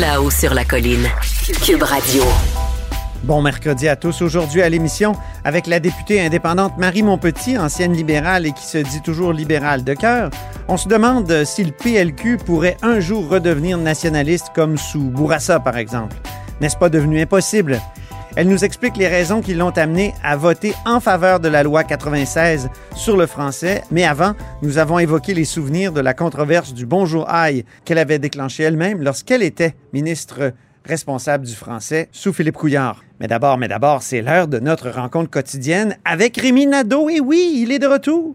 Là-haut sur la colline. Cube Radio. Bon mercredi à tous. Aujourd'hui à l'émission, avec la députée indépendante Marie Montpetit, ancienne libérale et qui se dit toujours libérale de cœur, on se demande si le PLQ pourrait un jour redevenir nationaliste comme sous Bourassa, par exemple. N'est-ce pas devenu impossible? Elle nous explique les raisons qui l'ont amenée à voter en faveur de la loi 96 sur le français. Mais avant, nous avons évoqué les souvenirs de la controverse du Bonjour Aïe qu'elle avait déclenchée elle-même lorsqu'elle était ministre responsable du français sous Philippe Couillard. Mais d'abord, mais d'abord, c'est l'heure de notre rencontre quotidienne avec Rémi Nadeau. Et oui, il est de retour.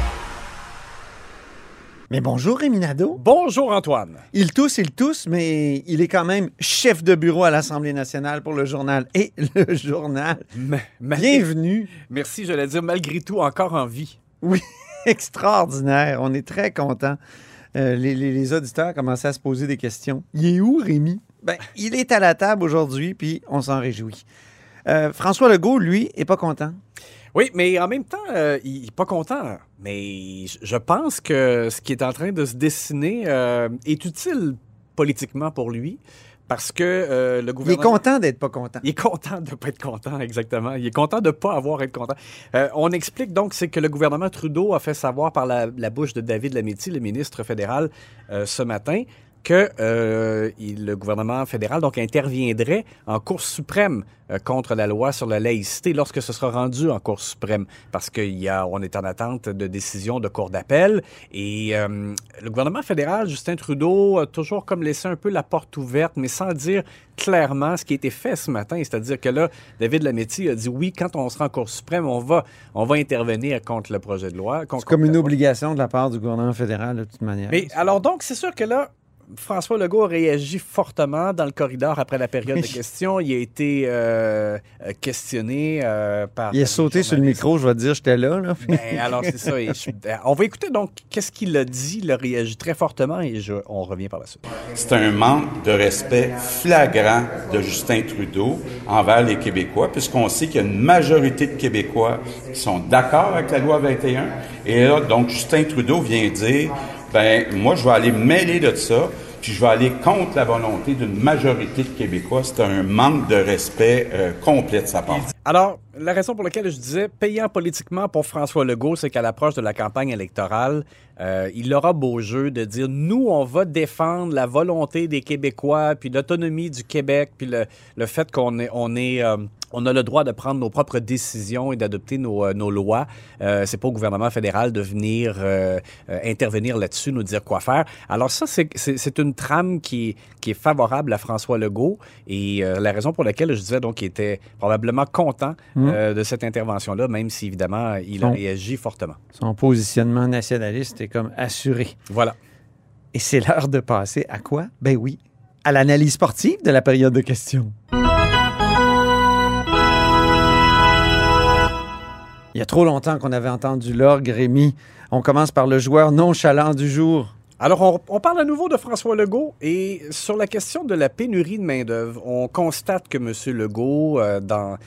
Mais bonjour, Rémi Nadeau. Bonjour, Antoine. Il tousse, il tousse, mais il est quand même chef de bureau à l'Assemblée nationale pour le journal. Et le journal. Bienvenue. Merci, j'allais dire, malgré tout, encore en vie. Oui, extraordinaire. On est très contents. Euh, les, les- les auditeurs commençaient à se poser des questions. Il est où, Rémi? Ben, il est à la table aujourd'hui, puis on s'en réjouit. Euh, François Legault, lui, est pas content. Oui, mais en même temps, euh, il n'est pas content. Mais je- pense que ce qui est en train de se dessiner euh, est utile politiquement pour lui. Parce que euh, le Il est gouvernement... content d'être pas content. Il est content de ne pas être content, exactement. Il est content de ne pas avoir à être content. On explique donc, c'est que le gouvernement Trudeau a fait savoir par la, la bouche de David Lametti, le ministre fédéral, ce matin, que euh, il- le gouvernement fédéral donc interviendrait en Cour suprême euh, contre la loi sur la laïcité lorsque ce sera rendu en Cour suprême, parce qu'il y a, on est en attente de décision de cour d'appel. Et euh, le gouvernement fédéral, Justin Trudeau, a toujours comme laissé un peu la porte ouverte, mais sans dire clairement ce qui a été fait ce matin. C'est-à-dire que là, David Lametti a dit oui, quand on sera en Cour suprême, on va, on va intervenir contre le projet de loi. C'est comme une obligation de la part du gouvernement fédéral, de toute manière. Mais alors donc, c'est sûr que là, François Legault a réagi fortement dans le corridor après la période de questions. Il a été euh, euh, questionné euh, par... il a sauté sur le micro, je vais te dire, j'étais là. là. Ben, alors, c'est ça. Et je- euh, on va écouter donc qu'est-ce qu'il a dit. Il a réagi très fortement et je- on revient par la suite. C'est un manque de respect flagrant de Justin Trudeau envers les Québécois, puisqu'on sait qu'il y a une majorité de Québécois qui sont d'accord avec la loi 21. Et là, donc, Justin Trudeau vient dire, ben, moi, je vais aller mêler de ça, puis je vais aller contre la volonté d'une majorité de Québécois. C'est un manque de respect euh, complet de sa part. Alors, la raison pour laquelle je disais payant politiquement pour François Legault, c'est qu'à l'approche de la campagne électorale, euh, il aura beau jeu de dire nous, on va défendre la volonté des Québécois, puis l'autonomie du Québec, puis le, le fait qu'on est, on est euh, on a le droit de prendre nos propres décisions et d'adopter nos, euh, nos lois. Euh, c'est pas au gouvernement fédéral de venir intervenir là-dessus, nous dire quoi faire. Alors ça, c'est- une trame qui, qui est favorable à François Legault et la raison pour laquelle je disais donc qu'il était probablement content euh, de cette intervention-là, même si évidemment il a réagi fortement. Son positionnement nationaliste est comme assuré. Voilà. Et c'est l'heure de passer à quoi? Ben oui, à l'analyse sportive de la période de questions. Il y a trop longtemps qu'on avait entendu l'orgue, Rémi. On commence par le joueur nonchalant du jour. Alors, on, on parle à nouveau de François Legault et sur la question de la pénurie de main-d'œuvre, on constate que M. Legault, euh, dans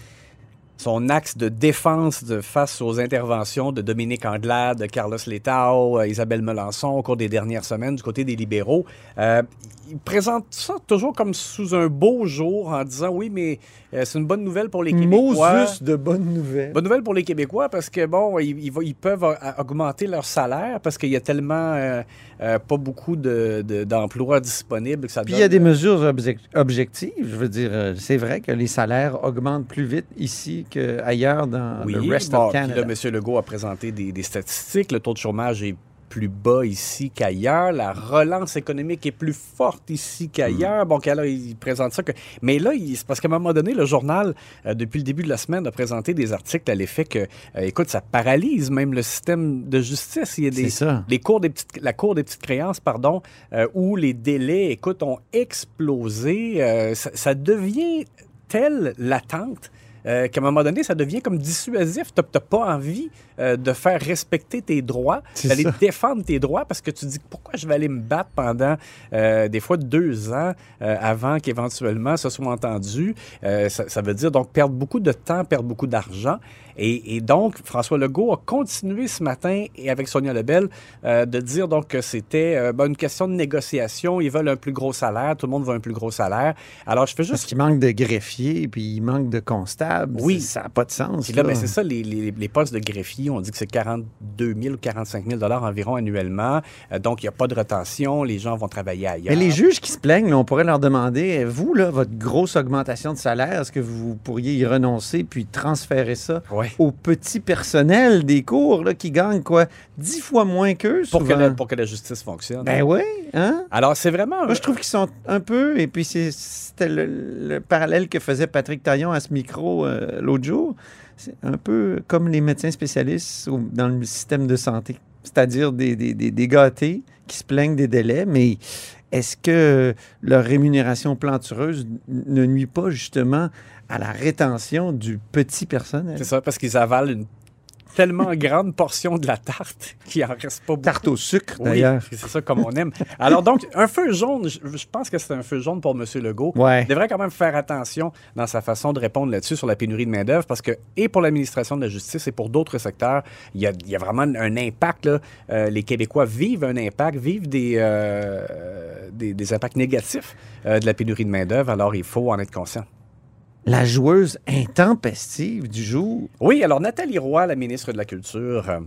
son axe de défense de, face aux interventions de Dominique Anglade, de Carlos Letao, euh, Isabelle Melançon au cours des dernières semaines du côté des libéraux, euh, il présente ça toujours comme sous un beau jour en disant oui, mais euh, c'est une bonne nouvelle pour les Québécois. Mosus de bonnes nouvelles. Bonne nouvelle pour les Québécois parce que, bon, ils, peuvent augmenter leur salaire parce qu'il y a tellement euh, pas beaucoup de- de- d'emplois disponibles que ça Puis il y a des mesures objec- objectives. Je veux dire, c'est vrai que les salaires augmentent plus vite ici qu'ailleurs dans Oui, le rest bon, of Canada. là, M. Legault a présenté des, des statistiques. Le taux de chômage est plus bas ici qu'ailleurs. La relance économique est plus forte ici qu'ailleurs. Bon, alors, il présente ça. Que... Mais là, c'est parce qu'à un moment donné, le journal, euh, depuis le début de la semaine, a présenté des articles à l'effet que, euh, écoute, ça paralyse même le système de justice. Il y a des, C'est ça. les cours des petites, la Cour des petites créances, pardon, euh, où les délais, écoute, ont explosé. Euh, ça, ça devient telle l'attente euh, qu'à un moment donné, ça devient comme dissuasif. Tu n'as pas envie euh, de faire respecter tes droits, d'aller défendre tes droits parce que tu dis pourquoi je vais aller me battre pendant euh, des fois deux ans avant qu'éventuellement ce soit entendu? Ça, ça veut dire donc perdre beaucoup de temps, perdre beaucoup d'argent. Et, et donc, François Legault a continué ce matin et avec Sonia Lebel euh, de dire donc que c'était euh, ben, une question de négociation. Ils veulent un plus gros salaire, tout le monde veut un plus gros salaire. Alors, je fais Parce juste qu'il manque de greffiers, puis il manque de constables. Oui. Ça n'a pas de sens. Puis là, là. ben, c'est ça, les, les- les postes de greffier, on dit que c'est 42 000 ou 45 000 environ annuellement. Euh, donc, il n'y a pas de retention, les gens vont travailler ailleurs. Mais les juges qui se plaignent, là, on pourrait leur demander, vous, là, votre grosse augmentation de salaire, est-ce que vous pourriez y renoncer puis transférer ça? Ouais. Au petit personnel des cours là, qui gagne quoi? Dix fois moins qu'eux, Pour que, la, pour que la justice fonctionne. Ben oui, hein? Alors, c'est vraiment... Moi, je trouve qu'ils sont un peu, et puis c'était le, le parallèle que faisait Patrick Taillon à ce micro euh, l'autre jour, c'est un peu comme les médecins spécialistes au- dans le système de santé, c'est-à-dire des, des, des, des gâtés qui se plaignent des délais, mais est-ce que leur rémunération plantureuse ne nuit pas justement à la rétention du petit personnel? C'est ça, parce qu'ils avalent une tellement grande portion de la tarte qu'il en reste pas beaucoup. Tarte au sucre, Oui, d'ailleurs. c'est ça comme on aime. Alors donc, un feu jaune, je, je pense que c'est un feu jaune pour M. Legault. Ouais. Il devrait quand même faire attention dans sa façon de répondre là-dessus sur la pénurie de main-d'œuvre parce que, et pour l'administration de la justice et pour d'autres secteurs, il y a, il y a vraiment un impact. Là. Euh, les Québécois vivent un impact, vivent des, euh, des, des impacts négatifs euh, de la pénurie de main-d'œuvre. Alors, il faut en être conscient. La joueuse intempestive du jour. Oui, alors Nathalie Roy, la ministre de la Culture, euh,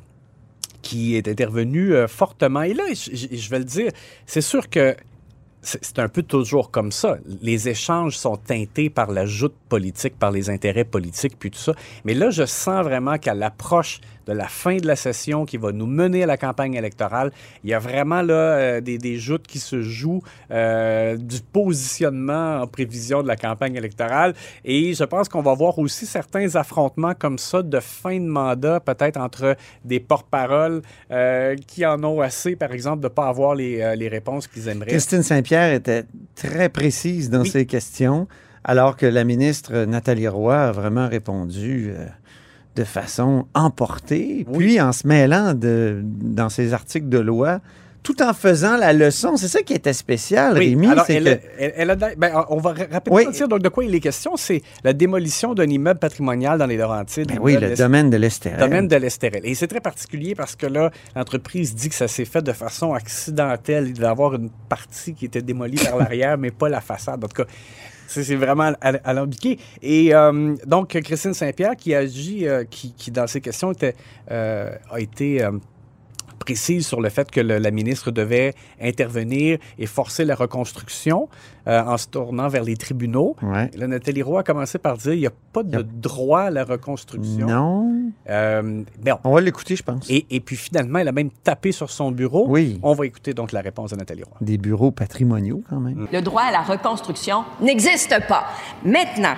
qui est intervenue euh, fortement. Et là, je, je- vais le dire, c'est sûr que c'est un peu toujours comme ça. Les échanges sont teintés par la joute politique, par les intérêts politiques, puis tout ça. Mais là, je sens vraiment qu'à l'approche de la fin de la session qui va nous mener à la campagne électorale, il y a vraiment là euh, des, des joutes qui se jouent euh, du positionnement en prévision de la campagne électorale. Et je pense qu'on va voir aussi certains affrontements comme ça de fin de mandat, peut-être entre des porte-paroles euh, qui en ont assez, par exemple, de ne pas avoir les, les réponses qu'ils aimeraient. Christine Saint-Pierre était très précise dans Oui. ses questions, alors que la ministre Nathalie Roy a vraiment répondu de façon emportée, puis en se mêlant de, dans ses articles de loi, tout en faisant la leçon. C'est ça qui était spécial, Oui, Rémi. alors c'est elle, que- elle- elle a, ben, on va rapidement Oui. dire donc de quoi il est question. C'est la démolition d'un immeuble patrimonial dans les Laurentides. Ben oui, le domaine de l'Estérel. domaine de l'Estérel. Et c'est très particulier parce que là, l'entreprise dit que ça s'est fait de façon accidentelle. Il devait y avoir une partie qui était démolie par l'arrière, mais pas la façade. En tout cas, c'est vraiment al- alambiqué. Et euh, donc, Christine Saint-Pierre, qui agit, euh, qui, qui, dans ses questions, était, euh, a été... précise sur le fait que le- la ministre devait intervenir et forcer la reconstruction euh, en se tournant vers les tribunaux. Ouais. Là, Nathalie Roy a commencé par dire il n'y a pas de droit à la reconstruction. Non. Euh, bon. On va l'écouter, je pense. Et, et puis finalement, elle a même tapé sur son bureau. Oui. On va écouter donc la réponse de Nathalie Roy. Des bureaux patrimoniaux, quand même. Le droit à la reconstruction n'existe pas. Maintenant,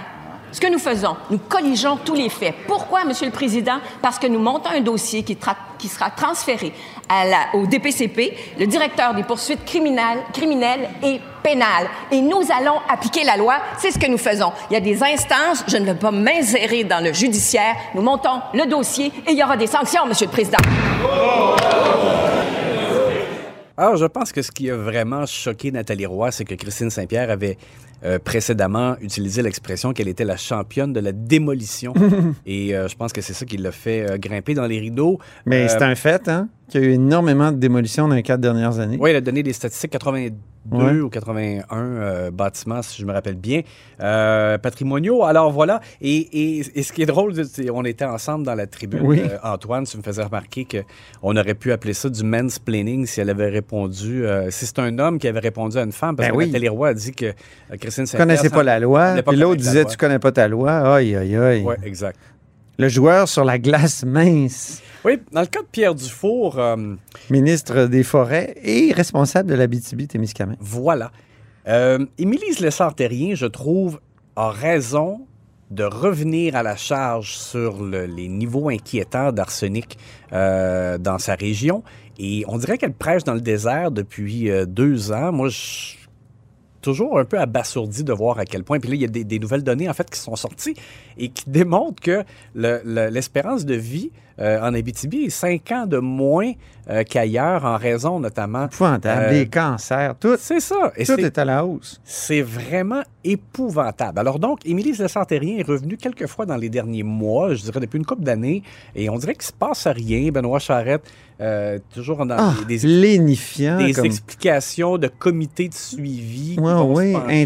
ce que nous faisons, nous colligeons tous les faits. Pourquoi, Monsieur le Président? Parce que nous montons un dossier qui, sera transféré au DPCP, le directeur des poursuites criminelles, criminelles et pénales. Et nous allons appliquer la loi. C'est ce que nous faisons. Il y a des instances, je ne veux pas m'insérer dans le judiciaire. Nous montons le dossier et il y aura des sanctions, Monsieur le Président. Alors, je pense que ce qui a vraiment choqué Nathalie Roy, c'est que Christine Saint-Pierre avait euh, précédemment utilisé l'expression qu'elle était la championne de la démolition. Et euh, je pense que c'est ça qui l'a fait euh, grimper dans les rideaux. Mais c'est un fait, hein, qu'il y a eu énormément de démolitions dans les quatre dernières années. Oui, elle a donné des statistiques 82 Ouais. ou 81 euh, bâtiments, si je me rappelle bien, euh, patrimoniaux. Alors voilà. Et, et- et ce qui est drôle, c'est on était ensemble dans la tribune. Oui. Euh, Antoine, tu me faisais remarquer qu'on aurait pu appeler ça du mansplaining si elle avait répondu. euh, si c'est un homme qui avait répondu à une femme, parce Ben que oui. Roy a dit que Christine Tu Saint-Pierre. connaissais pas la loi. Puis l'autre disait. Tu connais pas ta loi. Aïe, aïe, aïe. Oui, exact. Le joueur sur la glace mince, Oui, dans le cas de Pierre Dufour, euh, ministre des Forêts et responsable de l'Abitibi-Témiscamingue. Voilà. Euh, Émilie Lessard-Terrien, je trouve, a raison de revenir à la charge sur le- les niveaux inquiétants d'arsenic euh, dans sa région. Et on dirait qu'elle prêche dans le désert depuis euh, deux ans. Moi, je toujours un peu abasourdi de voir à quel point. Puis là, il y a des, nouvelles données, en fait, qui sont sorties et qui démontrent que le- le- l'espérance de vie euh, en Abitibi est cinq ans de moins euh, qu'ailleurs, en raison notamment... Épouvantable. euh, Les cancers, tout. C'est ça. Et tout est à la hausse. c'est vraiment épouvantable. Alors donc, Émilie Lessard-Terrien est revenue quelques fois dans les derniers mois, je dirais depuis une couple d'années, et on dirait qu'il se passe rien. Benoît Charette, toujours dans Ah, des, des- lénifiant. des comme... explications de comités de suivi. Ouais, oui, pencher,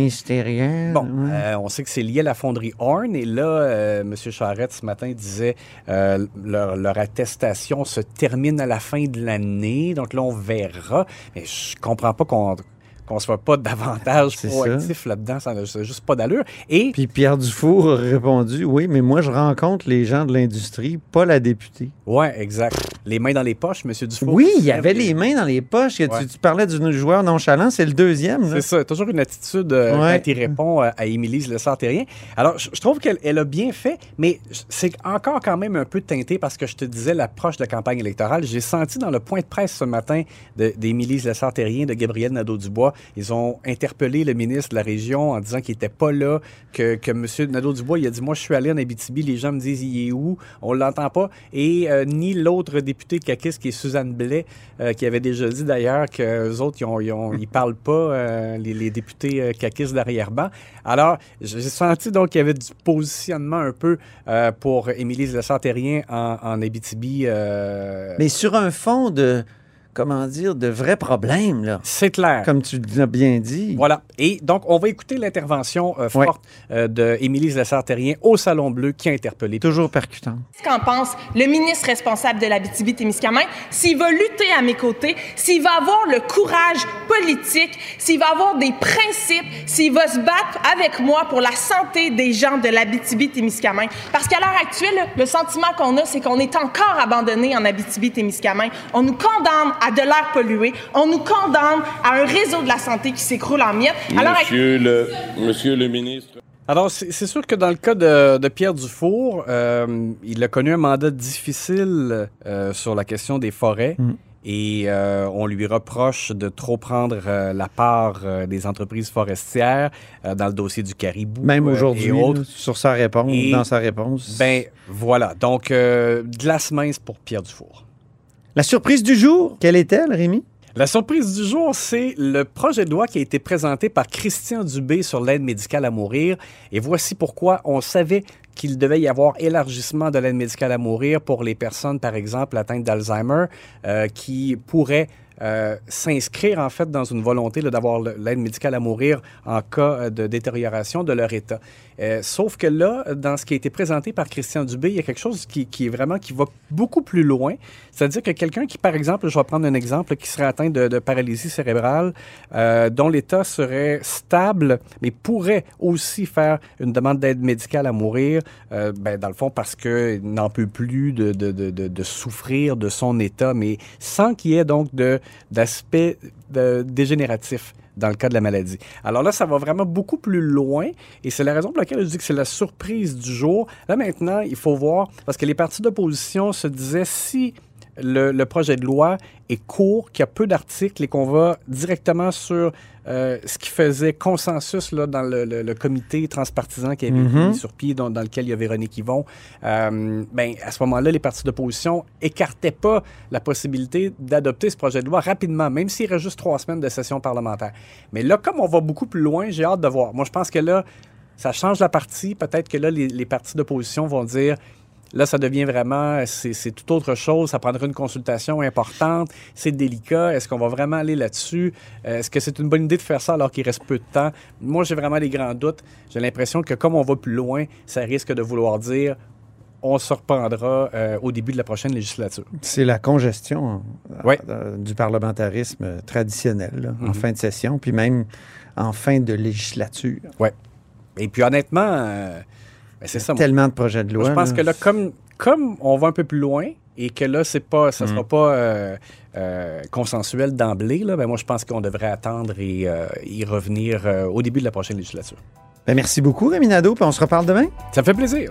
interministériel. Bon, ouais. on sait que c'est lié à la fonderie Horn. Et là, M. Charette, ce matin, disait euh, leur, leur attestation se termine à la fin de l'année. Donc là, on verra. Mais je comprends pas qu'on qu'on soit pas davantage proactif là-dedans. Ça n'a juste pas d'allure. Et Puis Pierre Dufour a répondu Oui, mais moi, je rencontre les gens de l'industrie, pas la députée. Ouais, exact. Les mains dans les poches, M. Dufour. Oui, il y avait les mains dans les poches. Tu- Ouais. Tu, parlais du joueur nonchalant, c'est le deuxième. C'est ça, toujours une attitude euh, Ouais. quand il répond euh, à Émilie Lessard-Terrien. Alors, je je trouve qu'elle elle a bien fait, mais c'est encore quand même un peu teinté parce que je te disais l'approche de la campagne électorale. J'ai senti dans le point de presse ce matin de- d'Émilie Lessard-Terrien, de Gabriel Nadeau-Dubois, ils ont interpellé le ministre de la région en disant qu'il n'était pas là, que, que M. Nadeau-Dubois, il a dit, moi, je suis allé en Abitibi, les gens me disent, il est où? On l'entend pas. Et euh, ni l'autre député de Kakis, qui est Suzanne Blais, euh, qui avait déjà dit d'ailleurs qu'eux autres, ils, ont, parlent pas, euh, les, députés Kakis d'arrière-ban. Alors, j'ai senti donc qu'il y avait du positionnement un peu pour Émilie Lessard-Terrien en, en Abitibi. Mais sur un fond de, comment dire, de vrais problèmes, là. C'est clair. Comme tu l'as bien dit. Voilà. Et donc, on va écouter l'intervention euh, Ouais. forte euh, de Émilie Lessard-Terrien au Salon Bleu qui a interpellé. Toujours percutant. Qu'est-ce qu'en pense le ministre responsable de l'Abitibi-Témiscamingue? S'il va lutter à mes côtés, s'il va avoir le courage politique, s'il va avoir des principes, s'il va se battre avec moi pour la santé des gens de l'Abitibi-Témiscamingue. Parce qu'à l'heure actuelle, le sentiment qu'on a, c'est qu'on est encore abandonné en Abitibi-Témiscamingue. On nous condamne à de l'air pollué, on nous condamne à un réseau de la santé qui s'écroule en miettes. Alors, Monsieur le, monsieur le ministre. Alors, c'est sûr que dans le cas de, de Pierre Dufour, euh, il a connu un mandat difficile euh, sur la question des forêts. Mm. Et euh, on lui reproche de trop prendre euh, la part euh, des entreprises forestières euh, dans le dossier du caribou. Même aujourd'hui, et autres. là, sur sa réponse, Et- dans sa réponse. Ben voilà. Donc, euh, glace mince pour Pierre Dufour. La surprise du jour, quelle est-elle, Rémi? La surprise du jour, c'est le projet de loi qui a été présenté par Christian Dubé sur l'aide médicale à mourir. Et voici pourquoi on savait qu'il devait y avoir élargissement de l'aide médicale à mourir pour les personnes, par exemple, atteintes d'Alzheimer, euh, qui pourraient euh, s'inscrire en fait dans une volonté d'avoir l'aide médicale à mourir en cas euh, de détérioration de leur état. Euh, sauf que là, dans ce qui a été présenté par Christian Dubé, il y a quelque chose qui, qui est vraiment qui va beaucoup plus loin. C'est-à-dire que quelqu'un qui, par exemple, je vais prendre un exemple, qui serait atteint de, paralysie cérébrale, dont l'état serait stable, mais pourrait aussi faire une demande d'aide médicale à mourir, euh, ben, dans le fond parce qu'il n'en peut plus de souffrir de son état, mais sans qu'il y ait donc de, d'aspect de- dégénératif dans le cas de la maladie. Alors là, ça va vraiment beaucoup plus loin et c'est la raison pour laquelle je dis que c'est la surprise du jour. Là maintenant, il faut voir, parce que les partis d'opposition se disaient si le, le projet de loi est court, qu'il y a peu d'articles et qu'on va directement sur euh, ce qui faisait consensus là, dans le, le- le comité transpartisan qui avait Mhm. mis sur pied, dans, dans lequel il y a Véronique Yvon, euh, ben, à ce moment-là, les partis d'opposition écartaient pas la possibilité d'adopter ce projet de loi rapidement, même s'il reste juste trois semaines de session parlementaire. Mais là, comme on va beaucoup plus loin, j'ai hâte de voir. Moi, je pense que là, ça change la partie. Peut-être que là, les, les partis d'opposition vont dire Là, ça devient vraiment, c'est tout autre chose. Ça prendrait une consultation importante. C'est délicat. Est-ce qu'on va vraiment aller là-dessus? Euh, Est-ce que c'est une bonne idée de faire ça alors qu'il reste peu de temps? Moi, j'ai vraiment des grands doutes. J'ai l'impression que comme on va plus loin, ça risque de vouloir dire on se reprendra euh, au début de la prochaine législature. C'est la congestion Ouais. euh, du parlementarisme traditionnel là, en Mhm. fin de session, puis même en fin de législature. Ouais. Et puis honnêtement, euh, ben, c'est ça. moi. Tellement de projets de Moi, loi. je pense là. que là, comme, comme on va un peu plus loin et que là, c'est pas, ça Mm. sera pas euh, euh, consensuel d'emblée, là, ben moi, je pense qu'on devrait attendre et euh, y revenir euh, au début de la prochaine législature. Ben, merci beaucoup, Rémi Nadeau, puis on se reparle demain. Ça me fait plaisir.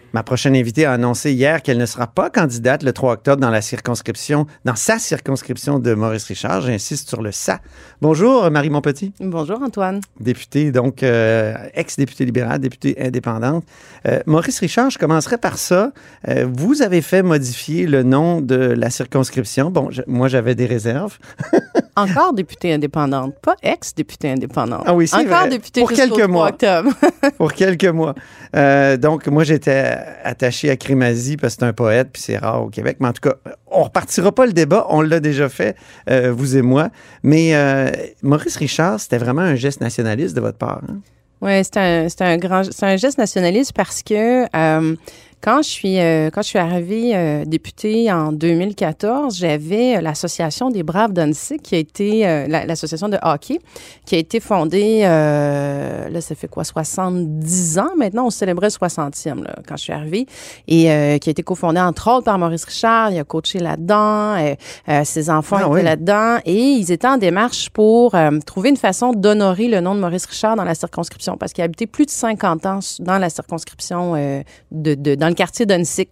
Ma prochaine invitée a annoncé hier qu'elle ne sera pas candidate le 3 octobre dans la circonscription, dans sa circonscription de Maurice Richard. J'insiste sur le ça. Bonjour, Marie Montpetit. Bonjour, Antoine. Députée, donc, euh, ex-députée libérale, députée indépendante. Euh, Maurice Richard, je commencerai par ça. Euh, vous avez fait modifier le nom de la circonscription. Bon, je- moi, j'avais des réserves. Encore députée indépendante, pas ex-députée indépendante. Ah oui, c'est Encore vrai. députée Pour quelques 3 mois. octobre. pour quelques mois. Euh, donc, moi, j'étais attaché à Crémazie parce que c'est un poète, puis c'est rare au Québec. Mais en tout cas, on repartira pas le débat. On l'a déjà fait, euh, vous et moi. Mais euh, Maurice Richard, c'était vraiment un geste nationaliste de votre part. hein? Oui, c'est un, c'est un grand, c'est un geste nationaliste parce que euh, quand je suis euh, quand je suis arrivée euh, députée en 2014, j'avais l'association des Braves d'Annecy qui a été euh, la- l'association de hockey qui a été fondée euh, là ça fait quoi 70 ans maintenant, on célébrait le 60e là, quand je suis arrivée. Et euh, qui a été cofondée entre autres par Maurice Richard, il a coaché là-dedans, euh, euh, ses enfants Ah étaient oui. là-dedans. Et ils étaient en démarche pour euh, trouver une façon d'honorer le nom de Maurice Richard dans la circonscription. Parce qu'il a habité plus de 50 ans dans la circonscription euh, de, de- dans le quartier d'Unsick.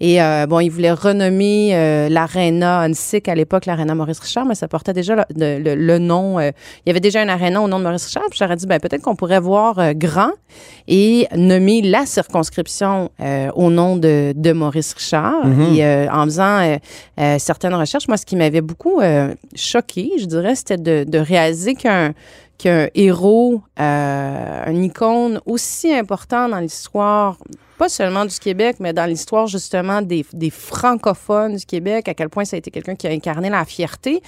Et euh, bon, il voulait renommer euh, l'aréna à l'époque l'aréna Maurice Richard, mais ça portait déjà le, le- le- le nom. euh, il y avait déjà un aréna au nom de Maurice Richard. Puis j'aurais dit, ben, peut-être qu'on pourrait voir euh, grand et nommer la circonscription au nom de, de Maurice Richard. Mhm. Et en faisant certaines recherches, moi, ce qui m'avait beaucoup choqué, je dirais, c'était de, de réaliser qu'un qu'un héros, euh, une icône aussi important dans l'histoire, pas seulement du Québec, mais dans l'histoire justement des, des francophones du Québec, à quel point ça a été quelqu'un qui a incarné la fierté.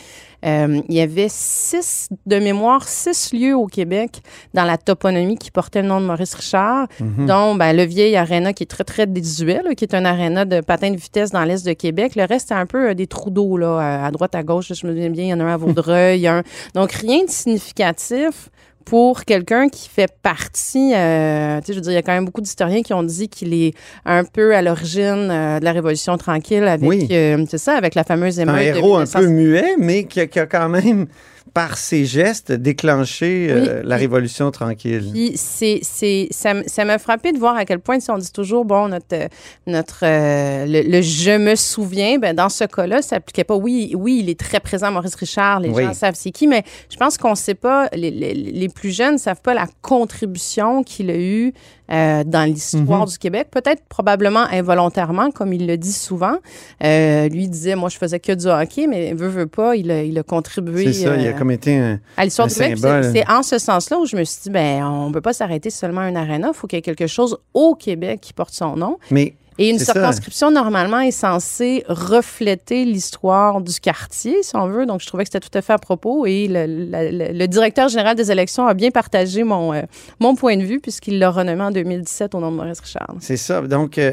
Euh, il y avait six, de mémoire, six lieux au Québec dans la toponymie qui portaient le nom de Maurice Richard, Mhm. dont ben, le vieil aréna qui est très, très désuet, là, qui est un aréna de patin de vitesse dans l'est de Québec. Le reste, c'est un peu euh, des trous d'eau, là, à- droite, à gauche. Je me souviens bien, il y en a un à Vaudreuil. un... Donc, rien de significatif pour quelqu'un qui fait partie, euh, tu sais, je veux dire, il y a quand même beaucoup d'historiens qui ont dit qu'il est un peu à l'origine euh, de la Révolution tranquille avec, Oui. euh, c'est ça, avec la fameuse émeute un héros un 1900. peu muet, mais qui a, qui a quand même, par ses gestes, déclenché euh, la Révolution tranquille. Puis c'est, c'est, ça, ça m'a frappé de voir à quel point, si on dit toujours, bon, notre, euh, notre euh, le, le je me souviens, ben, dans ce cas-là, ça s'appliquait pas. Oui, oui, il est très présent, Maurice Richard, les Oui. gens savent c'est qui, mais je pense qu'on sait pas, les, les, les plus jeunes ne savent pas la contribution qu'il a eue euh, dans l'histoire Mhm. du Québec, peut-être probablement involontairement, comme il le dit souvent. Euh, lui disait, moi, je faisais que du hockey, mais veut, veut pas, il a, il a contribué. C'est ça, il a euh, comme été un, à l'histoire du Québec. C'est en ce sens-là où je me suis dit, ben, on peut pas s'arrêter seulement à un aréna. Il faut qu'il y ait quelque chose au Québec qui porte son nom. Mais Et une c'est ça. circonscription, normalement, est censée refléter l'histoire du quartier, si on veut. Donc, je trouvais que c'était tout à fait à propos. Et le, la- le- le directeur général des élections a bien partagé mon, euh, mon point de vue, puisqu'il l'a renommé en 2017 au nom de Maurice Richard. C'est ça. Donc, euh,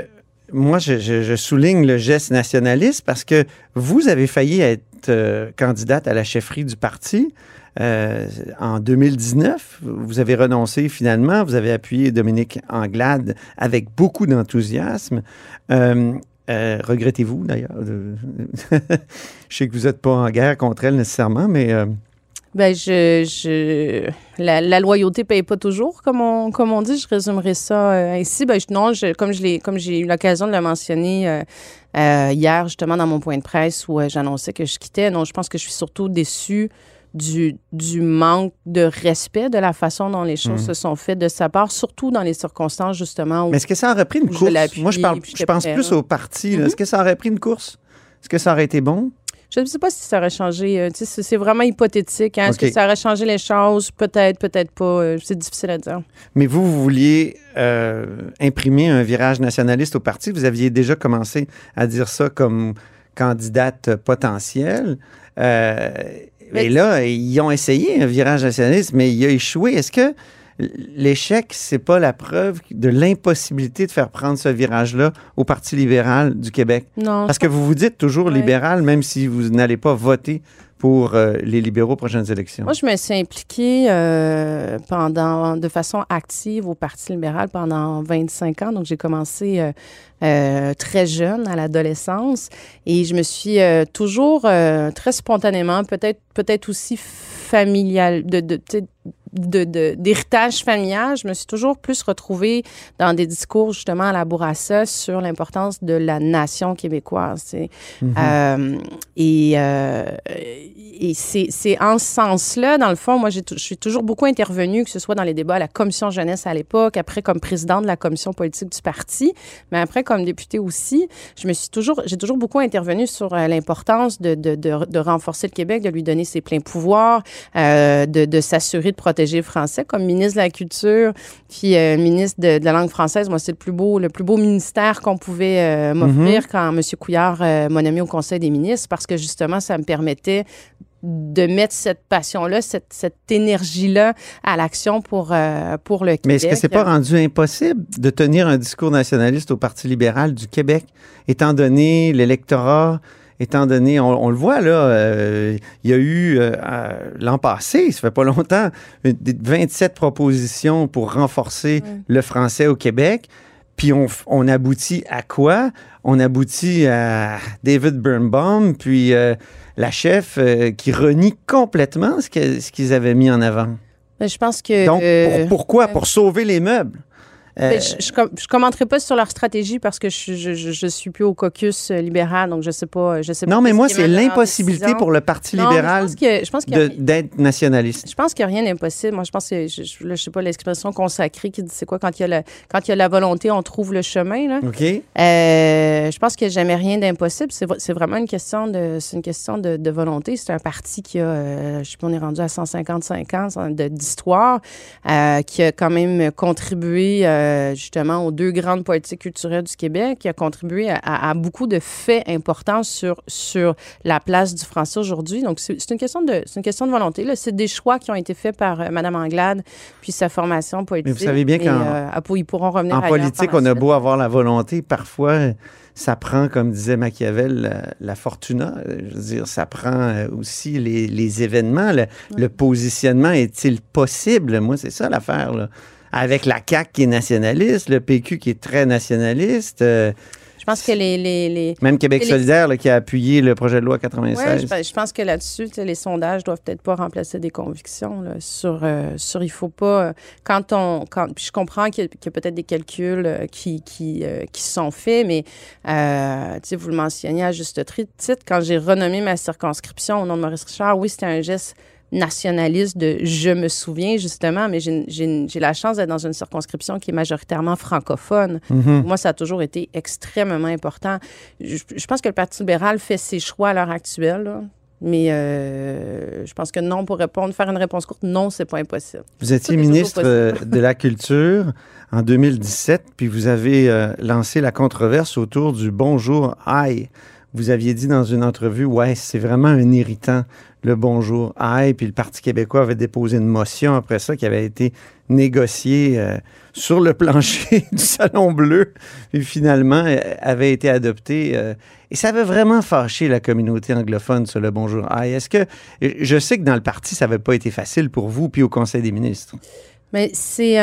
moi, je, je- je souligne le geste nationaliste parce que vous avez failli être euh, candidate à la chefferie du parti. Euh, en 2019, vous avez renoncé finalement, vous avez appuyé Dominique Anglade avec beaucoup d'enthousiasme. Euh, euh, Regrettez-vous d'ailleurs? je sais que vous n'êtes pas en guerre contre elle nécessairement, mais Ben, je, la, la loyauté paye pas toujours, comme on, comme on dit. Je résumerai ça euh, ainsi. Ben, non, je, comme je l'ai, comme j'ai eu l'occasion de le mentionner hier, justement, dans mon point de presse où j'annonçais que je quittais. Non, je pense que je suis surtout déçue du, du manque de respect de la façon dont les choses Mhm. se sont faites de sa part, surtout dans les circonstances, justement, où Mais est-ce que ça aurait pris une je course? Moi, je, parle, pense prêt, plus au parti. Mhm. Est-ce que ça aurait pris une course? Est-ce que ça aurait été bon? Je ne sais pas si ça aurait changé. euh, tu sais, c'est- vraiment hypothétique. hein. Est-ce que ça aurait changé les choses? Peut-être, peut-être pas. euh, c'est difficile à dire. Mais vous, vous vouliez euh, imprimer un virage nationaliste au parti? Vous aviez déjà commencé à dire ça comme candidate potentielle. Euh, et là, ils ont essayé un virage nationaliste, mais il a échoué. Est-ce que l'échec, c'est pas la preuve de l'impossibilité de faire prendre ce virage-là au Parti libéral du Québec? Non, Parce que vous vous dites toujours Ouais. libéral, même si vous n'allez pas voter pour euh, les libéraux aux prochaines élections. Moi, je me suis impliquée euh, pendant, de façon active au Parti libéral pendant 25 ans. Donc, j'ai commencé euh, très jeune, à l'adolescence, et je me suis toujours très spontanément, peut-être peut-être aussi familial, de, de, sais, de- de- d'héritage familial, je me suis toujours plus retrouvée dans des discours justement à la Bourassa sur l'importance de la nation québécoise. sais. Mhm. Euh, et euh, et c'est, c'est en ce sens-là, dans le fond, moi, je suis toujours beaucoup intervenue, que ce soit dans les débats à la commission jeunesse à l'époque, après comme présidente de la commission politique du parti, mais après comme députée aussi. Je me suis toujours, j'ai toujours beaucoup intervenu sur euh, l'importance de, de, de, de renforcer le Québec, de lui donner ses pleins pouvoirs, euh, de, de s'assurer de protéger Comme ministre de la Culture, puis euh, ministre de, de la langue française, moi, c'est le plus beau, le plus beau ministère qu'on pouvait euh, m'offrir Mhm. quand M. Couillard euh, m'a nommé au Conseil des ministres, parce que justement, ça me permettait de mettre cette passion-là, cette, cette énergie-là à l'action pour, euh, pour le Québec. Mais est-ce que c'est pas rendu impossible de tenir un discours nationaliste au Parti libéral du Québec, étant donné l'électorat, étant donné, on, on le voit là, euh, il y a eu euh, l'an passé, ça fait pas longtemps, une- des 27 propositions pour renforcer le français au Québec. Puis on, aboutit à quoi? On aboutit à David Birnbaum, puis euh, la chef qui renie complètement ce qu'ils avaient mis en avant. Mais je pense que... Donc, pour- pourquoi? Pour sauver les meubles. Euh, Ben, je, je commenterai pas sur leur stratégie parce que je, je, suis plus au caucus euh, libéral, donc je sais pas. Je sais pas non, mais moi, c'est l'impossibilité pour le Parti Non, libéral que, d'être nationaliste. Je pense qu'il n'y a rien d'impossible. Moi, je pense que, je, je sais pas l'expression consacrée qui dit c'est quoi, quand il, y a le- quand il y a la volonté, on trouve le chemin. Là. OK. Euh, je pense qu'il n'y a jamais rien d'impossible. C'est, vraiment une question de, une question de, de volonté. C'est un parti qui a, euh, je sais pas, on est rendu à 155 ans d'histoire, euh, qui a quand même contribué euh, justement aux deux grandes politiques culturelles du Québec, qui a contribué à, à- à beaucoup de faits importants sur, sur la place du français aujourd'hui. Donc, c'est une, question de- une question de volonté. C'est des choix qui ont été faits par euh, Mme Anglade, puis sa formation politique. savez bien qu'en- euh, à- ils pourront revenir En ailleurs par politique, on a beau avoir la volonté, parfois, ça prend, comme disait Machiavel, la, la fortuna. Je veux dire, ça prend euh, aussi les, les événements. Le, le positionnement est-il possible? Moi, c'est ça l'affaire. Avec la CAQ qui est nationaliste, le PQ qui est très nationaliste, euh, Je pense que les... les, les même Québec les- solidaire là, qui a appuyé le projet de loi 96. Ouais, je, pense- je pense que là-dessus, les sondages doivent peut-être pas remplacer des convictions là, sur, euh, sur il faut pas euh, quand on quand puis je comprends qu'il y a, peut-être des calculs euh, qui qui, euh, qui sont faits, mais euh, vous le mentionniez à juste titre quand j'ai renommé ma circonscription au nom de Maurice Richard, oui, c'était un geste nationaliste de je me souviens justement, mais j'ai la chance d'être dans une circonscription qui est majoritairement francophone. Mhm. Pour moi, ça a toujours été extrêmement important. Je, je pense que le Parti libéral fait ses choix à l'heure actuelle, là. mais euh, je pense que non, pour répondre, faire une réponse courte, non, c'est pas impossible. Vous étiez ministre euh, de la Culture en 2017, puis vous avez euh, lancé la controverse autour du bonjour aïe. Vous aviez dit dans une entrevue, ouais, c'est vraiment un irritant, le bonjour aïe, puis le Parti québécois avait déposé une motion après ça qui avait été négociée euh, sur le plancher du Salon Bleu, puis finalement euh, avait été adoptée. euh, et ça avait vraiment fâché la communauté anglophone sur le bonjour aïe. Est-ce que, je sais que dans le parti, ça n'avait pas été facile pour vous, puis au Conseil des ministres? Mais c'est.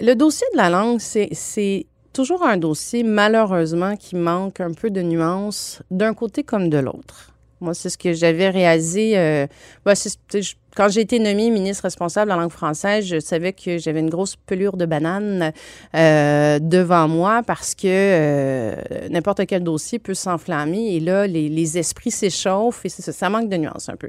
Le dossier de la langue, c'est- c'est toujours un dossier, malheureusement, qui manque un peu de nuances d'un côté comme de l'autre. Moi, c'est ce que j'avais réalisé. euh, ben, je- quand j'ai été nommée ministre responsable de la langue française, je savais que j'avais une grosse pelure de banane euh, devant moi parce que euh, n'importe quel dossier peut s'enflammer et là, les, les esprits s'échauffent et ça, ça manque de nuances un peu.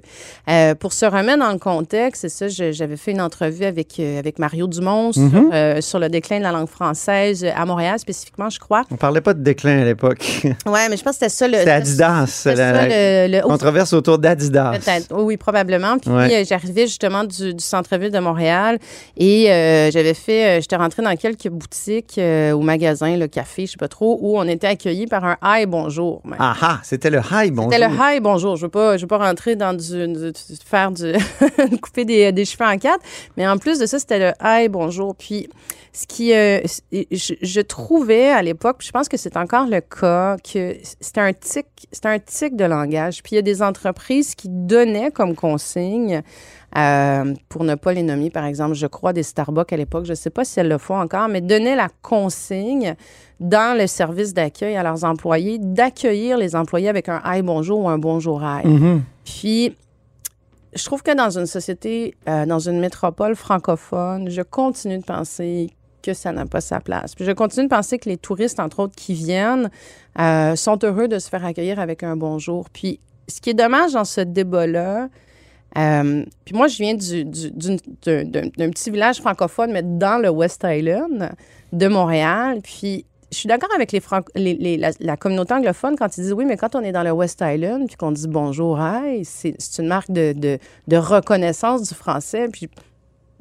Euh, pour se remettre dans le contexte, c'est ça, j'avais fait une entrevue avec, avec Mario Dumont sur, Mhm. sur le déclin de la langue française à Montréal spécifiquement, je crois. On parlait pas de déclin à l'époque. Ouais, mais je pense que c'était ça le. C'était Adidas. c'était la- ça, la le- le- controverse autour d'Adidas. Peut-être, oui, oui, probablement. Puis Ouais. J'arrivais justement du, du centre-ville de Montréal et euh, j'avais fait, euh, j'étais rentrée dans quelques boutiques euh, ou magasins, le café, je sais pas trop, où on était accueillis par un hi bonjour. même. Ah ah, c'était le hi bonjour. C'était le hi bonjour. Je veux pas, je veux pas rentrer dans du, du- du- faire du couper des, des cheveux en quatre, mais en plus de ça, c'était le hi bonjour. Puis ce qui, euh, je, je trouvais à l'époque, je pense que c'est encore le cas, que c'était un tic, c'était un tic de langage. Puis il y a des entreprises qui donnaient comme consigne. euh, pour ne pas les nommer, par exemple, je crois des Starbucks à l'époque, je ne sais pas si elles le font encore, mais donnaient la consigne dans le service d'accueil à leurs employés d'accueillir les employés avec un Hi bonjour ou un bonjour hi. Mhm. Puis, je trouve que dans une société, euh, dans une métropole francophone, je continue de penser que ça n'a pas sa place. Puis je continue de penser que les touristes, entre autres, qui viennent, euh, sont heureux de se faire accueillir avec un bonjour. Puis, ce qui est dommage dans ce débat-là, euh, puis moi, je viens d'un petit village francophone, mais dans le West Island de Montréal. Puis je suis d'accord avec les Franco- les- les- la, communauté anglophone quand ils disent oui, mais quand on est dans le West Island, puis qu'on dit bonjour, c'est une marque de, de- de reconnaissance du français. Puis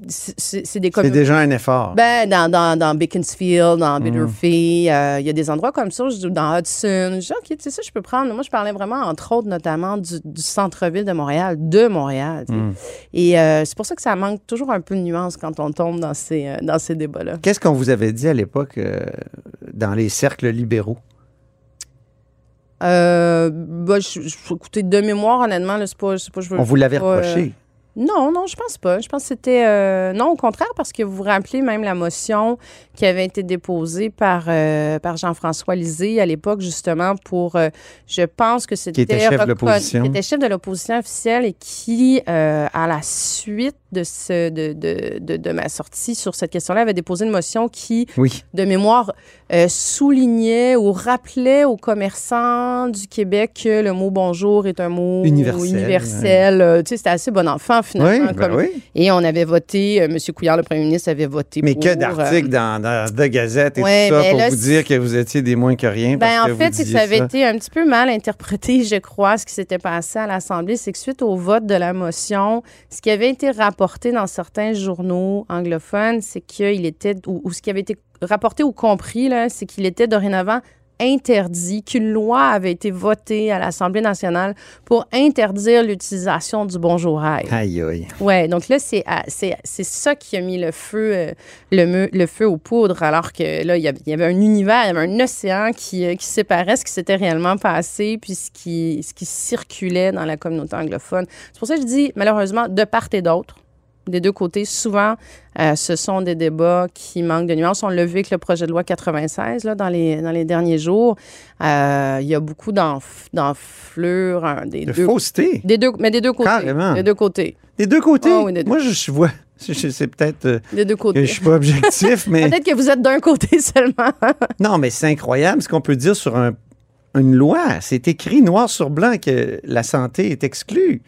c'est- déjà un effort. Ben, dans, dans, dans Beaconsfield, dans Mm. Bitterfee, euh, il y a des endroits comme ça, dans Hudson. Je dis, OK, tu sais, ça, je peux prendre. Moi, je parlais vraiment, entre autres, notamment du, du centre-ville de Montréal, de Montréal. Mm. Et euh, c'est pour ça que ça manque toujours un peu de nuance quand on tombe dans ces, euh, dans ces débats-là. Qu'est-ce qu'on vous avait dit à l'époque dans les cercles libéraux? Euh, ben, je, je- écoutez, de mémoire, honnêtement, là, c'est pas, pas, je veux- On vous l'avait reproché. Non, non, je pense pas. Je pense que c'était. euh, non, au contraire, parce que vous vous rappelez même la motion qui avait été déposée par, euh, par Jean-François Lisée à l'époque, justement, pour. euh, je pense que c'était. était chef de l'opposition. Qui était chef de l'opposition officielle et qui, à la suite de, ce, de, de, de, de ma sortie sur cette question-là, avait déposé une motion qui, Oui. de mémoire, soulignait ou rappelait aux commerçants du Québec que le mot bonjour est un mot Universel, universel. Tu sais, c'était assez bon enfant finalement. Oui, ben comme- oui. Et on avait voté, euh, M. Couillard, le premier ministre, avait voté Mais pour... que euh, d'articles dans, dans The Gazette et Ouais, tout ça mais pour là, vous dire que vous étiez des moins que rien. Ben, parce que en fait, c'est que ça avait été un petit peu mal interprété, je crois, ce qui s'était passé à l'Assemblée. C'est que suite au vote de la motion, ce qui avait été rapporté dans certains journaux anglophones, c'est qu'il était, ou, ou ce qui avait été rapporté ou compris, là, c'est qu'il était dorénavant interdit, qu'une loi avait été votée à l'Assemblée nationale pour interdire l'utilisation du bonjour aïe. Aïe, aïe. Ouais, donc là, c'est c'est c'est ça qui a mis le feu, euh, le, feu aux poudres, alors que là, il y avait, un univers, il y avait un océan qui, euh, qui séparait ce qui s'était réellement passé puis ce qui, ce qui circulait dans la communauté anglophone. C'est pour ça que je dis, malheureusement, de part et d'autre, des deux côtés, souvent, euh, ce sont des débats qui manquent de nuances. On l'a vu avec le projet de loi 96 là, dans, les, dans les derniers jours. Euh, il y a beaucoup d'enf- d'enflures. hein, des De deux- fausseté. Des deux, mais des deux côtés. Carrément. Des deux côtés. Des deux côtés? Ah oui, des deux. Moi, je, vois. C'est peut-être euh, Des deux côtés. que je suis pas objectif, mais. Peut-être que vous êtes d'un côté seulement. Non, mais c'est incroyable ce qu'on peut dire sur un- une loi. C'est écrit noir sur blanc que la santé est exclue.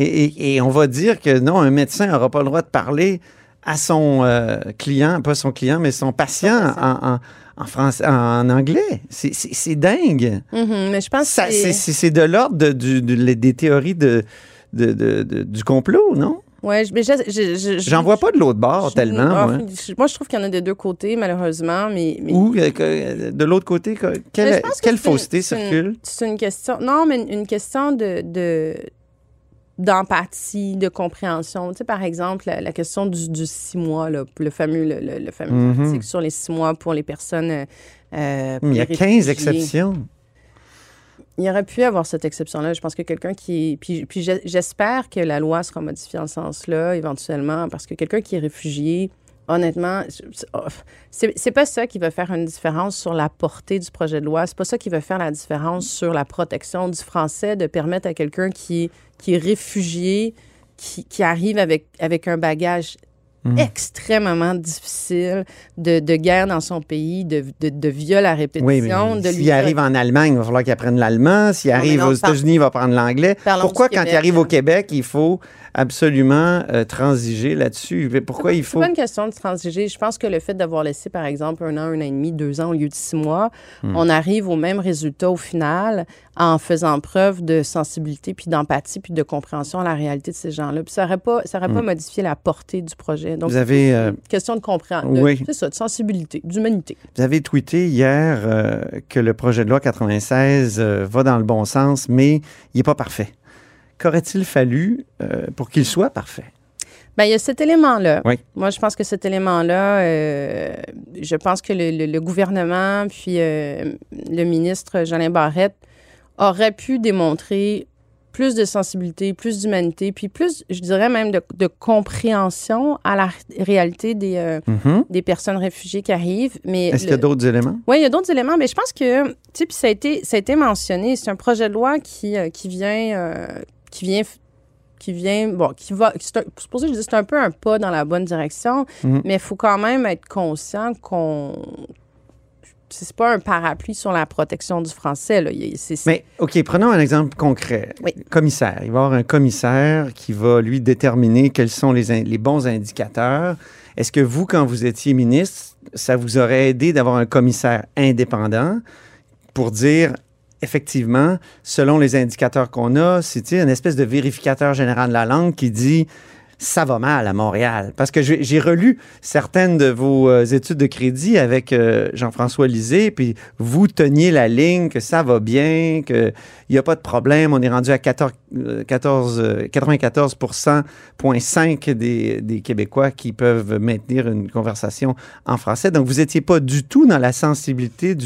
Et, et- et on va dire que non, un médecin n'aura pas le droit de parler à son euh, client, pas son client, mais son patient en, en- en français, en anglais. C'est- dingue. Mhm, mais je pense Ça, que c'est- de l'ordre de- du- de- des théories de, du complot, non? Je- mais je- je- je- je- J'en vois pas de l'autre bord je- tellement. moi. je- moi, je trouve qu'il y en a des deux côtés, malheureusement. Mais, mais- Ou euh, que- de l'autre côté, que- quelle, que quelle une- fausseté une- circule? C'est une question. Non, mais une, une question de. de d'empathie, de compréhension. Tu sais, par exemple, la, la question du, du six mois, là, le fameux, le, le- le fameux Mhm. article sur les six mois pour les personnes... euh, pour Il y a les 15 réfugiés. exceptions. Il y aurait pu avoir cette exception-là. Je pense que quelqu'un qui. Puis, puis j'espère que la loi sera modifiée en ce sens-là, éventuellement, parce que quelqu'un qui est réfugié, honnêtement, oh, c'est c'est pas ça qui va faire une différence sur la portée du projet de loi. C'est pas ça qui va faire la différence sur la protection du français, de permettre à quelqu'un qui, qui est réfugié, qui, qui arrive avec, avec un bagage Mhm. extrêmement difficile de, de guerre dans son pays, de, de, de viol à répétition, Oui, mais de s'il arrive en Allemagne, il va falloir qu'il apprenne l'allemand. S'il arrive non, aux par- États-Unis, il va prendre l'anglais. Parlons Pourquoi, quand il arrive au Québec, il faut absolument euh, transiger là-dessus? Mais Pourquoi il C'est faut... pas une question de transiger. Je pense que le fait d'avoir laissé, par exemple, un an, un an et demi, deux ans au lieu de six mois, Hmm. on arrive au même résultat au final en faisant preuve de sensibilité, puis d'empathie, puis de compréhension à la réalité de ces gens-là. Puis ça n'aurait pas, ça aurait pas Hmm. modifié la portée du projet. Donc, Vous avez, euh, question de compréhension. oui. C'est ça, de sensibilité, d'humanité. Vous avez tweeté hier euh, que le projet de loi 96 euh, va dans le bon sens, mais il n'est pas parfait. Qu'aurait-il fallu euh, pour qu'il soit parfait? Bien, il y a cet élément-là. Oui. Moi, je pense que cet élément-là, euh, je pense que le, le- le gouvernement, puis euh, le ministre Jolin Barrette aurait pu démontrer plus de sensibilité, plus d'humanité, puis plus, je dirais même, de, de compréhension à la ré- réalité des, euh, Mhm. des personnes réfugiées qui arrivent. Mais Est-ce qu'il y a d'autres éléments? oui, il y a d'autres éléments, mais je pense que, tu sais, puis ça a été, ça a été mentionné, c'est un projet de loi qui, qui vient, euh, qui vient, qui vient, bon, qui va, c'est pour ça que je dis c'est un peu un pas dans la bonne direction, Mhm. mais il faut quand même être conscient qu'on, c'est pas un parapluie sur la protection du français, là. Il y a- c'est- c'est- Mais, OK, prenons un exemple concret. Commissaire. Il va y avoir un commissaire qui va, lui, déterminer quels sont les, in- les bons indicateurs. Est-ce que vous, quand vous étiez ministre, ça vous aurait aidé d'avoir un commissaire indépendant pour dire, effectivement, selon les indicateurs qu'on a, c'est une espèce de vérificateur général de la langue qui dit ça va mal à Montréal. Parce que j'ai relu certaines de vos euh, études de crédit avec euh, Jean-François Lisée, puis vous teniez la ligne que ça va bien, qu'il n'y a pas de problème. On est rendu à 14, euh, 14, euh, 94,5 des, des Québécois qui peuvent maintenir une conversation en français. Donc, vous n'étiez pas du tout dans la sensibilité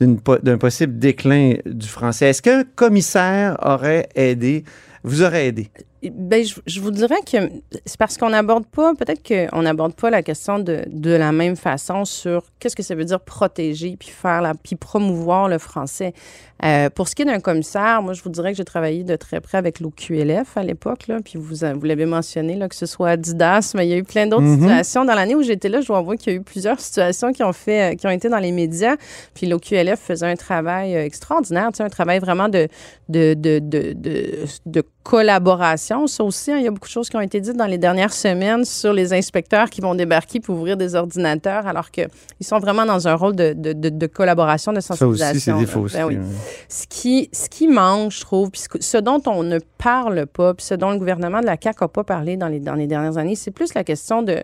d'un possible déclin du français. Est-ce qu'un commissaire aurait aidé, vous aurait aidé? Ben, je, vous dirais que c'est parce qu'on n'aborde pas, peut-être qu'on n'aborde pas la question de, de la même façon sur qu'est-ce que ça veut dire protéger puis faire la, puis promouvoir le français. Euh, pour ce qui est d'un commissaire, moi, je vous dirais que j'ai travaillé de très près avec l'OQLF à l'époque, là, puis vous, vous l'avez mentionné, là, que ce soit Adidas, mais il y a eu plein d'autres Mhm. situations. Dans l'année où j'étais là, je avouer qu'il y a eu plusieurs situations qui ont fait, euh, qui ont été dans les médias. Puis l'OQLF faisait un travail euh, extraordinaire, tu sais, un travail vraiment de, de, de, de, de, collaboration. Ça aussi, hein, il y a beaucoup de choses qui ont été dites dans les dernières semaines sur les inspecteurs qui vont débarquer pour ouvrir des ordinateurs, alors qu'ils sont vraiment dans un rôle de, de, de, de collaboration, de Ça sensibilisation. aussi, c'est des faux. Ben oui. Ce qui, ce manque, je trouve, puis ce, dont on ne parle pas, puis ce dont le gouvernement de la CAQ n'a pas parlé dans les, dans dernières années, c'est plus la question de,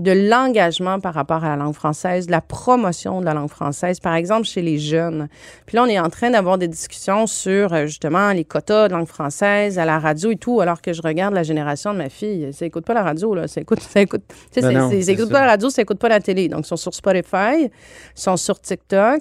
de l'engagement par rapport à la langue française, de la promotion de la langue française, par exemple chez les jeunes. Puis là, on est en train d'avoir des discussions sur euh, justement les quotas de langue française à la radio et tout, alors que je regarde la génération de ma fille. Ça écoute pas la radio, là. Ça écoute, ça écoute, Ben non, ça écoute pas la radio, ça écoute pas la télé. Donc, ils sont sur Spotify, ils sont sur TikTok.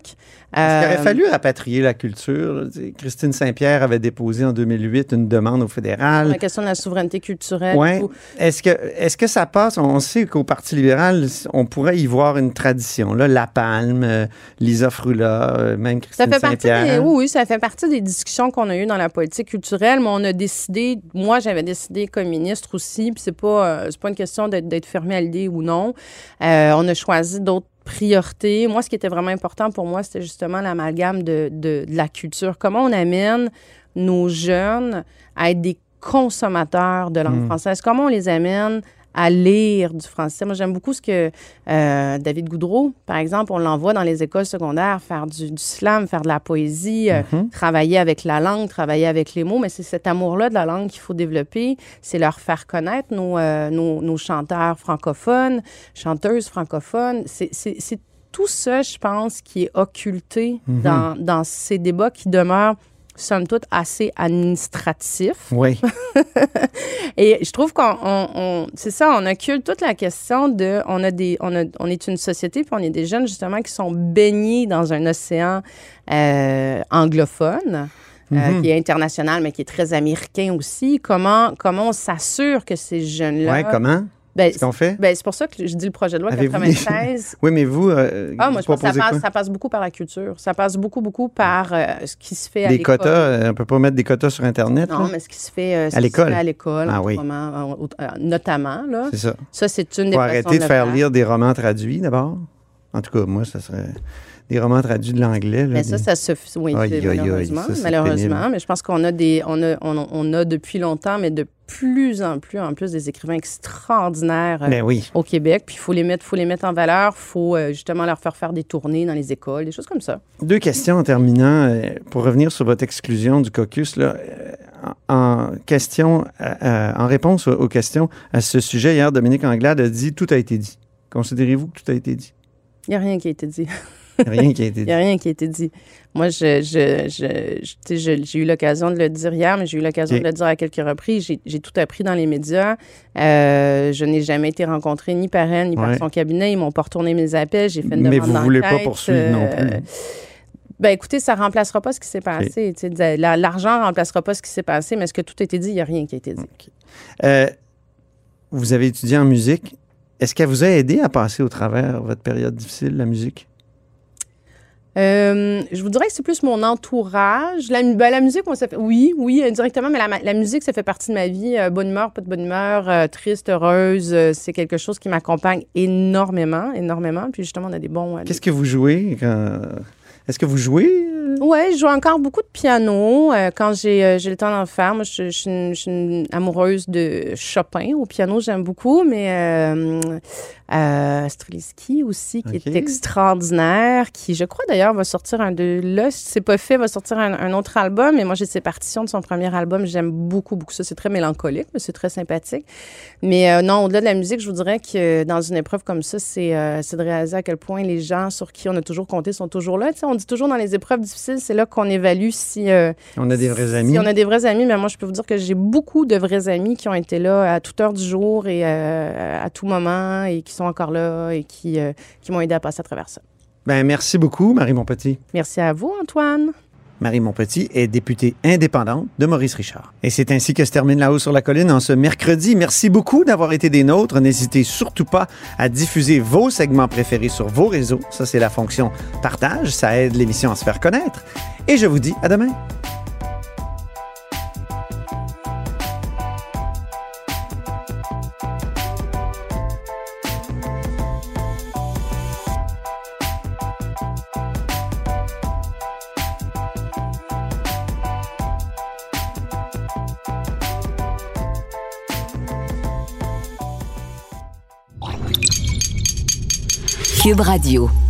Il aurait Euh, fallu rapatrier la culture. Christine Saint-Pierre avait déposé en 2008 une demande au fédéral. la question de la souveraineté culturelle. Ouais. Est-ce que, est-ce que ça passe? On sait qu'au Parti libéral, on pourrait y voir une tradition. Là, La Palme, euh, Lisa Frula, euh, même Ça Christine fait partie des, oui, oui, ça fait partie des discussions qu'on a eues dans la politique culturelle, mais on a décidé, moi j'avais décidé comme ministre aussi, puis c'est pas, euh, pas une question d'être, fermé à l'idée ou non. Euh, on a choisi d'autres priorités. Moi, ce qui était vraiment important pour moi, c'était justement l'amalgame de, de, de la culture. Comment on amène nos jeunes à être des consommateurs de langue Mm. française? Comment on les amène à lire du français. Moi, j'aime beaucoup ce que euh, David Goudreau, par exemple, on l'envoie dans les écoles secondaires faire du, du slam, faire de la poésie, euh, Mhm. travailler avec la langue, travailler avec les mots, mais c'est cet amour-là de la langue qu'il faut développer, c'est leur faire connaître nos, euh, nos, nos chanteurs francophones, chanteuses francophones. C'est tout ça, je pense, qui est occulté Mhm. dans, dans ces débats qui demeurent somme toute assez administratifs. Oui. Et je trouve qu'on, on- on- c'est ça, on occulte toute la question de, on a des, on, a- on est une société, puis on est des jeunes justement qui sont baignés dans un océan euh, anglophone. euh, Mhm. qui est international, mais qui est très américain aussi. Comment, comment on s'assure que ces jeunes-là. Ouais, comment? Ben, Qu'est-ce qu'on fait? ben, c'est pour ça que je dis le projet de loi Avez-vous des- 96. oui, mais vous, euh, Ah, moi, je pense que ça passe, quoi? ça passe beaucoup par la culture. Ça passe beaucoup, beaucoup par euh, ce qui se fait à Des l'école. quotas, euh, on peut pas mettre des quotas sur Internet. Non, là? mais ce qui se fait, ce À l'école? à l'école, Ah oui. ce notamment. Là. C'est ça. Ça, c'est une des Faut façons arrêter de faire lire des romans traduits d'abord. En tout cas, moi, ça serait des romans traduits de l'anglais. là, Mais ça, des- ça se fait, oui, Aïe, malheureusement, ça, malheureusement. pénible. Mais je pense qu'on a des, on a, on, on a depuis longtemps, mais de plus en plus, en plus, des écrivains extraordinaires euh, Ben oui. au Québec. Puis il faut les mettre, faut les mettre en valeur. Il faut euh, justement leur faire faire des tournées dans les écoles, des choses comme ça. Deux questions en terminant. euh, Pour revenir sur votre exclusion du caucus, là, en, question, en réponse aux, aux questions à ce sujet, hier, Dominique Anglade a dit tout a été dit. Considérez-vous que tout a été dit? Il n'y a rien qui a été dit. Rien qui a été Il n'y a rien qui a été dit. Moi, je, je, je- je- tu sais, je- j'ai eu l'occasion de le dire hier, mais j'ai eu l'occasion de le dire à quelques reprises. J'ai, j'ai tout appris dans les médias. Euh, je n'ai jamais été rencontrée ni par elle, ni par son cabinet. Ils m'ont pas retourné mes appels. J'ai fait une Mais demande vous voulez pas poursuivre non plus. Ben écoutez, ça remplacera pas ce qui s'est passé. La- L'argent remplacera pas ce qui s'est passé, mais est-ce que tout a été dit? Il n'y a rien qui a été dit. Euh, vous avez étudié en musique. Est-ce qu'elle vous a aidé à passer au travers votre période difficile, la musique? Euh, je vous dirais que c'est plus mon entourage. La, ben, la musique, ça fait. Oui, oui, indirectement, mais la, musique, ça fait partie de ma vie. Euh, bonne humeur, pas de bonne humeur, euh, triste, heureuse. c'est quelque chose qui m'accompagne énormément, énormément. Puis justement, on a des bons. Qu'est-ce que vous jouez? quand- Est-ce que vous jouez? Ouais, je joue encore beaucoup de piano euh, quand j'ai euh, le temps d'en faire. Moi, je, je suis une, je suis une amoureuse de Chopin. Au piano, j'aime beaucoup, mais euh, euh, Strelitzky aussi, qui est extraordinaire, qui, je crois d'ailleurs, va sortir un de là, si c'est pas fait, va sortir un, un autre album. Mais moi, j'ai ses partitions de son premier album. J'aime beaucoup, beaucoup ça. C'est très mélancolique, mais c'est très sympathique. Mais euh, non, au-delà de la musique, je vous dirais que dans une épreuve comme ça, c'est euh, c'est de réaliser à quel point les gens sur qui on a toujours compté sont toujours là. Tu sais, on dit toujours dans les épreuves difficiles, c'est là qu'on évalue si... euh, On a des vrais amis. si on a des vrais amis, mais moi, je peux vous dire que j'ai beaucoup de vrais amis qui ont été là à toute heure du jour et euh, à tout moment et qui sont encore là et qui, euh, qui m'ont aidé à passer à travers ça. Ben, merci beaucoup, Marie Monpetit. Merci à vous, Antoine. Marie Monpetit est députée indépendante de Maurice Richard. Et c'est ainsi que se termine La Haut sur la Colline en ce mercredi. Merci beaucoup d'avoir été des nôtres. N'hésitez surtout pas à diffuser vos segments préférés sur vos réseaux. Ça, c'est la fonction partage. Ça aide l'émission à se faire connaître. Et je vous dis à demain. Radio.